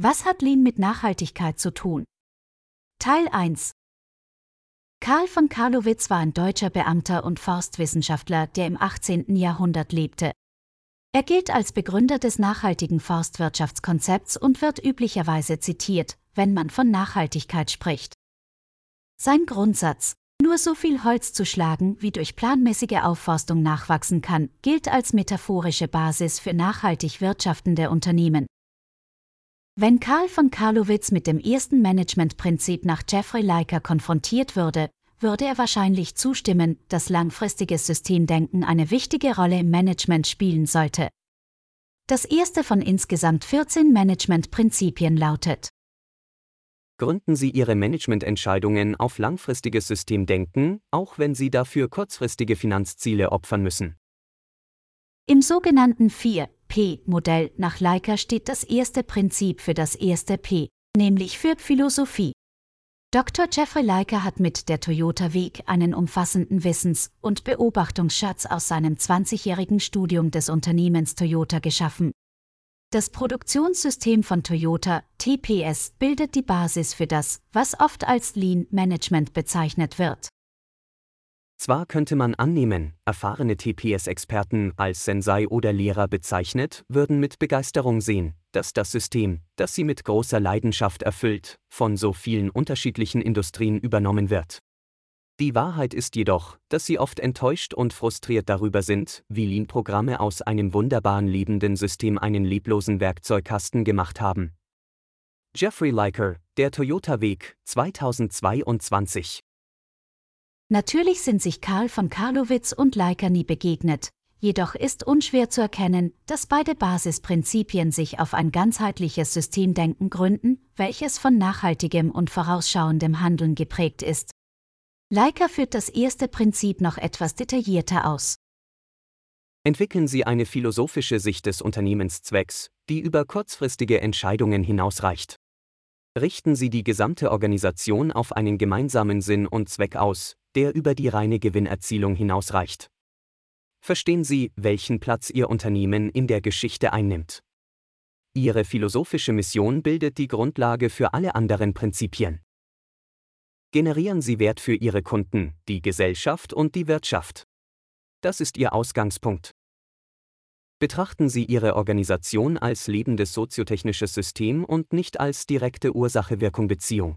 Was hat Lean mit Nachhaltigkeit zu tun? Teil 1 Karl von Karlowitz war ein deutscher Beamter und Forstwissenschaftler, der im 18. Jahrhundert lebte. Er gilt als Begründer des nachhaltigen Forstwirtschaftskonzepts und wird üblicherweise zitiert, wenn man von Nachhaltigkeit spricht. Sein Grundsatz, nur so viel Holz zu schlagen, wie durch planmäßige Aufforstung nachwachsen kann, gilt als metaphorische Basis für nachhaltig wirtschaftende Unternehmen. Wenn Karl von Karlowitz mit dem ersten Managementprinzip nach Jeffrey Leiker konfrontiert würde, würde er wahrscheinlich zustimmen, dass langfristiges Systemdenken eine wichtige Rolle im Management spielen sollte. Das erste von insgesamt 14 Managementprinzipien lautet Gründen Sie Ihre Managemententscheidungen auf langfristiges Systemdenken, auch wenn Sie dafür kurzfristige Finanzziele opfern müssen. Im sogenannten 4P-Modell nach Leica steht das erste Prinzip für das erste P, nämlich für Philosophie. Dr. Jeffrey Leica hat mit der Toyota Weg einen umfassenden Wissens- und Beobachtungsschatz aus seinem 20-jährigen Studium des Unternehmens Toyota geschaffen. Das Produktionssystem von Toyota, TPS, bildet die Basis für das, was oft als Lean Management bezeichnet wird. Zwar könnte man annehmen, erfahrene TPS-Experten als Sensei oder Lehrer bezeichnet, würden mit Begeisterung sehen, dass das System, das sie mit großer Leidenschaft erfüllt, von so vielen unterschiedlichen Industrien übernommen wird. Die Wahrheit ist jedoch, dass sie oft enttäuscht und frustriert darüber sind, wie Lean-Programme aus einem wunderbaren lebenden System einen leblosen Werkzeugkasten gemacht haben. Jeffrey Liker, der Toyota Weg, 2022 Natürlich sind sich Karl von Karlowitz und Leica nie begegnet, jedoch ist unschwer zu erkennen, dass beide Basisprinzipien sich auf ein ganzheitliches Systemdenken gründen, welches von nachhaltigem und vorausschauendem Handeln geprägt ist. Leica führt das erste Prinzip noch etwas detaillierter aus. Entwickeln Sie eine philosophische Sicht des Unternehmenszwecks, die über kurzfristige Entscheidungen hinausreicht. Richten Sie die gesamte Organisation auf einen gemeinsamen Sinn und Zweck aus, der über die reine Gewinnerzielung hinausreicht. Verstehen Sie, welchen Platz Ihr Unternehmen in der Geschichte einnimmt. Ihre philosophische Mission bildet die Grundlage für alle anderen Prinzipien. Generieren Sie Wert für Ihre Kunden, die Gesellschaft und die Wirtschaft. Das ist Ihr Ausgangspunkt. Betrachten Sie Ihre Organisation als lebendes soziotechnisches System und nicht als direkte Ursache-Wirkung-Beziehung.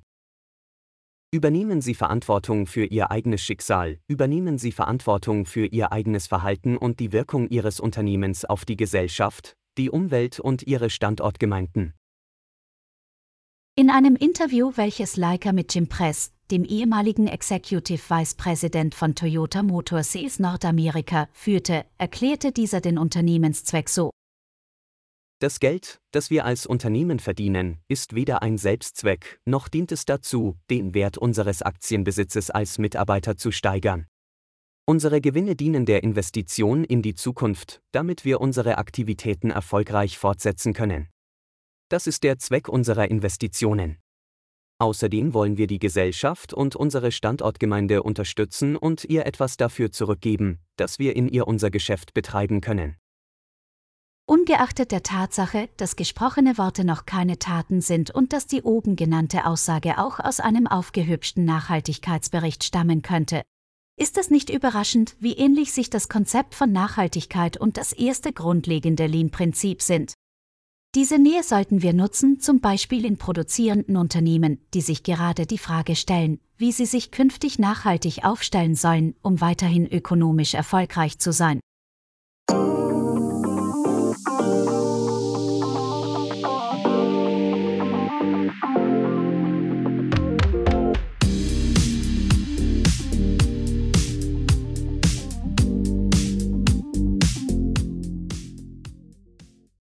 Übernehmen Sie Verantwortung für Ihr eigenes Schicksal, übernehmen Sie Verantwortung für Ihr eigenes Verhalten und die Wirkung Ihres Unternehmens auf die Gesellschaft, die Umwelt und Ihre Standortgemeinden. In einem Interview, welches Leica mit Jim Press, dem ehemaligen Executive Vice President von Toyota Motor Sales Nordamerika, führte, erklärte dieser den Unternehmenszweck so. Das Geld, das wir als Unternehmen verdienen, ist weder ein Selbstzweck, noch dient es dazu, den Wert unseres Aktienbesitzes als Mitarbeiter zu steigern. Unsere Gewinne dienen der Investition in die Zukunft, damit wir unsere Aktivitäten erfolgreich fortsetzen können. Das ist der Zweck unserer Investitionen. Außerdem wollen wir die Gesellschaft und unsere Standortgemeinde unterstützen und ihr etwas dafür zurückgeben, dass wir in ihr unser Geschäft betreiben können. Ungeachtet der Tatsache, dass gesprochene Worte noch keine Taten sind und dass die oben genannte Aussage auch aus einem aufgehübschten Nachhaltigkeitsbericht stammen könnte, ist es nicht überraschend, wie ähnlich sich das Konzept von Nachhaltigkeit und das erste grundlegende Lean-Prinzip sind. Diese Nähe sollten wir nutzen, zum Beispiel in produzierenden Unternehmen, die sich gerade die Frage stellen, wie sie sich künftig nachhaltig aufstellen sollen, um weiterhin ökonomisch erfolgreich zu sein.